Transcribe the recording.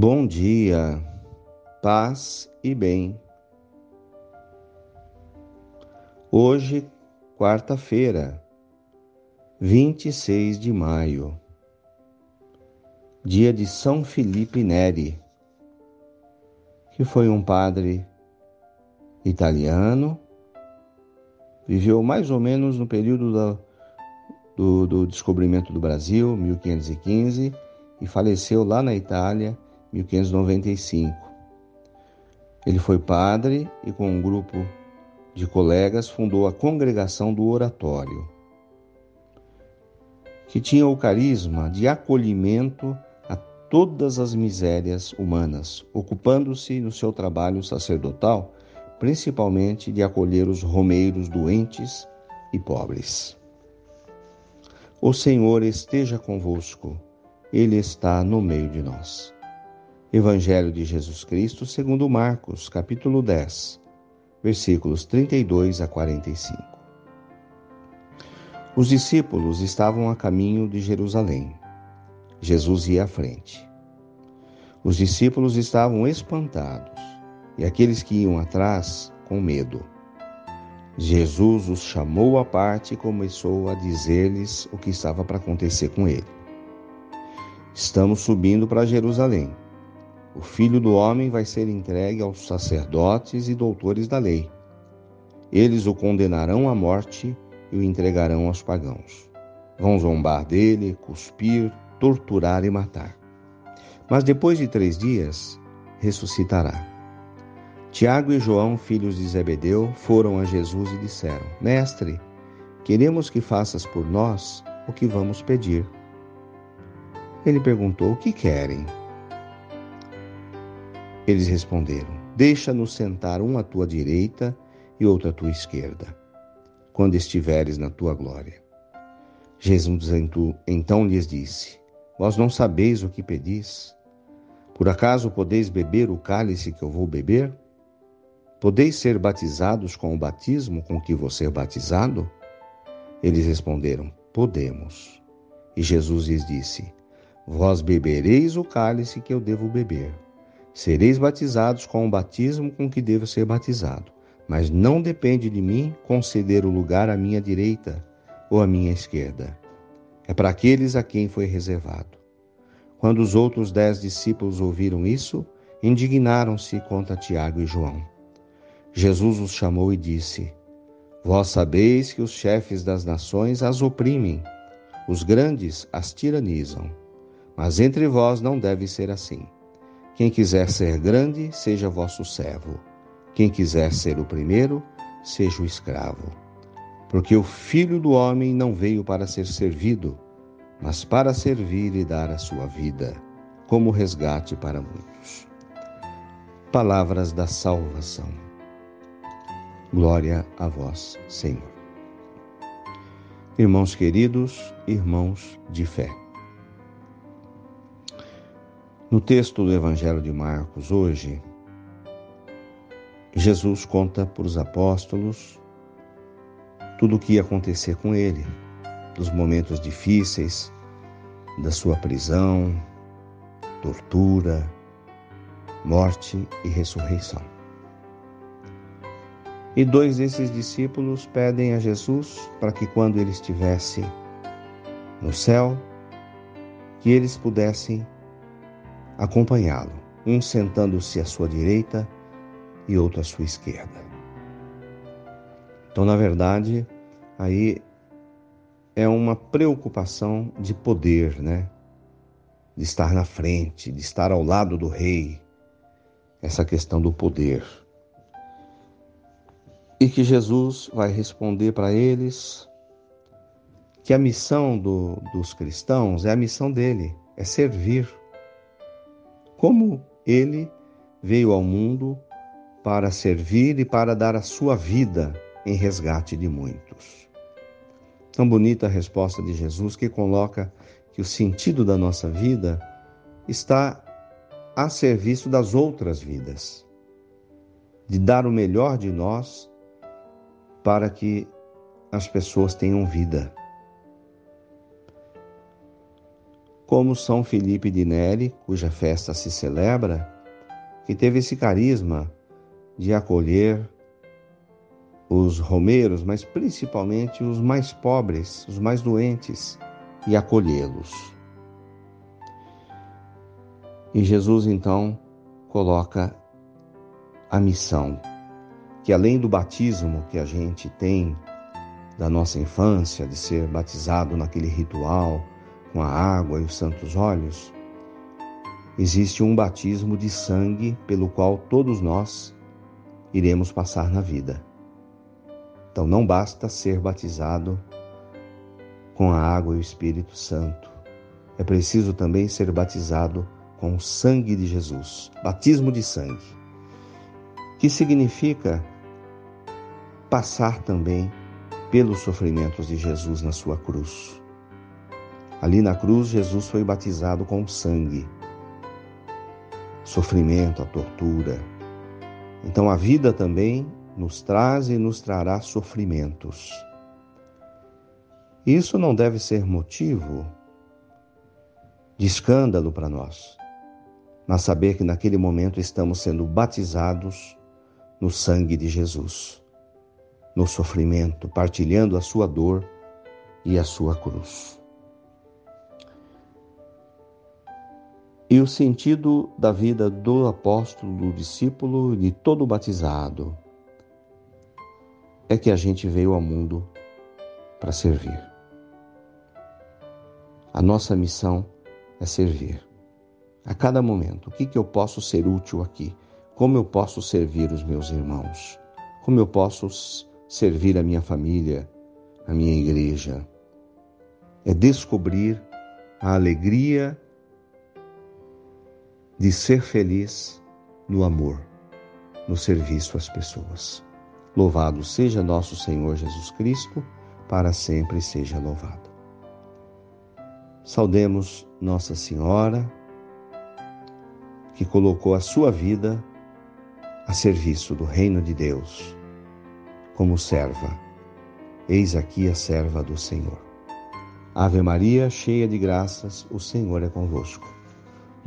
Bom dia, paz e bem. Hoje, quarta-feira, 26 de maio, dia de São Felipe Neri, que foi um padre italiano, viveu mais ou menos no período da, do, do descobrimento do Brasil, 1515, e faleceu lá na Itália, 1595. Ele foi padre e, com um grupo de colegas, fundou a Congregação do Oratório, que tinha o carisma de acolhimento a todas as misérias humanas, ocupando-se no seu trabalho sacerdotal principalmente de acolher os romeiros doentes e pobres. O Senhor esteja convosco, Ele está no meio de nós. Evangelho de Jesus Cristo, segundo Marcos, capítulo 10, versículos 32 a 45. Os discípulos estavam a caminho de Jerusalém. Jesus ia à frente. Os discípulos estavam espantados e aqueles que iam atrás com medo. Jesus os chamou à parte e começou a dizer-lhes o que estava para acontecer com ele. Estamos subindo para Jerusalém o filho do homem vai ser entregue aos sacerdotes e doutores da lei. Eles o condenarão à morte e o entregarão aos pagãos. Vão zombar dele, cuspir, torturar e matar. Mas depois de três dias, ressuscitará. Tiago e João, filhos de Zebedeu, foram a Jesus e disseram: Mestre, queremos que faças por nós o que vamos pedir. Ele perguntou: O que querem? Eles responderam: Deixa-nos sentar um à tua direita e outro à tua esquerda, quando estiveres na tua glória. Jesus então lhes disse: Vós não sabeis o que pedis? Por acaso podeis beber o cálice que eu vou beber? Podeis ser batizados com o batismo com que vou ser batizado? Eles responderam: Podemos. E Jesus lhes disse: Vós bebereis o cálice que eu devo beber Sereis batizados com o batismo com que devo ser batizado, mas não depende de mim conceder o lugar à minha direita ou à minha esquerda. É para aqueles a quem foi reservado. Quando os outros dez discípulos ouviram isso, indignaram-se contra Tiago e João. Jesus os chamou e disse: Vós sabeis que os chefes das nações as oprimem, os grandes as tiranizam, mas entre vós não deve ser assim. Quem quiser ser grande, seja vosso servo. Quem quiser ser o primeiro, seja o escravo. Porque o Filho do Homem não veio para ser servido, mas para servir e dar a sua vida, como resgate para muitos. Palavras da salvação. Glória a vós, Senhor. Irmãos queridos, irmãos de fé. No texto do Evangelho de Marcos, hoje, Jesus conta para os apóstolos tudo o que ia acontecer com ele, dos momentos difíceis, da sua prisão, tortura, morte e ressurreição. E dois desses discípulos pedem a Jesus para que, quando ele estivesse no céu, que eles pudessem acompanhá-lo, um sentando-se à sua direita e outro à sua esquerda. Então, na verdade, aí é uma preocupação de poder, né? De estar na frente, de estar ao lado do rei, essa questão do poder. E que Jesus vai responder para eles que a missão do, dos cristãos é a missão dele, é servir como ele veio ao mundo para servir e para dar a sua vida em resgate de muitos. Tão bonita a resposta de Jesus que coloca que o sentido da nossa vida está a serviço das outras vidas, de dar o melhor de nós para que as pessoas tenham vida. Como São Felipe de Neri, cuja festa se celebra, que teve esse carisma de acolher os romeiros, mas principalmente os mais pobres, os mais doentes, e acolhê-los. E Jesus então coloca a missão, que além do batismo que a gente tem da nossa infância, de ser batizado naquele ritual com a água e os santos óleos, existe um batismo de sangue pelo qual todos nós iremos passar na vida. Então não basta ser batizado com a água e o Espírito Santo. É preciso também ser batizado com o sangue de Jesus, batismo de sangue, que significa passar também pelos sofrimentos de Jesus na sua cruz. Ali na cruz, Jesus foi batizado com sangue, sofrimento, a tortura. Então a vida também nos traz e nos trará sofrimentos. Isso não deve ser motivo de escândalo para nós, mas saber que naquele momento estamos sendo batizados no sangue de Jesus, no sofrimento, partilhando a sua dor e a sua cruz. E o sentido da vida do apóstolo, do discípulo de todo batizado é que a gente veio ao mundo para servir. A nossa missão é servir. A cada momento, o que, que eu posso ser útil aqui? Como eu posso servir os meus irmãos? Como eu posso servir a minha família, a minha igreja? É descobrir a alegria de ser feliz no amor, no serviço às pessoas. Louvado seja nosso Senhor Jesus Cristo, para sempre seja louvado. Saudemos Nossa Senhora, que colocou a sua vida a serviço do reino de Deus, como serva. Eis aqui a serva do Senhor. Ave Maria, cheia de graças, o Senhor é convosco.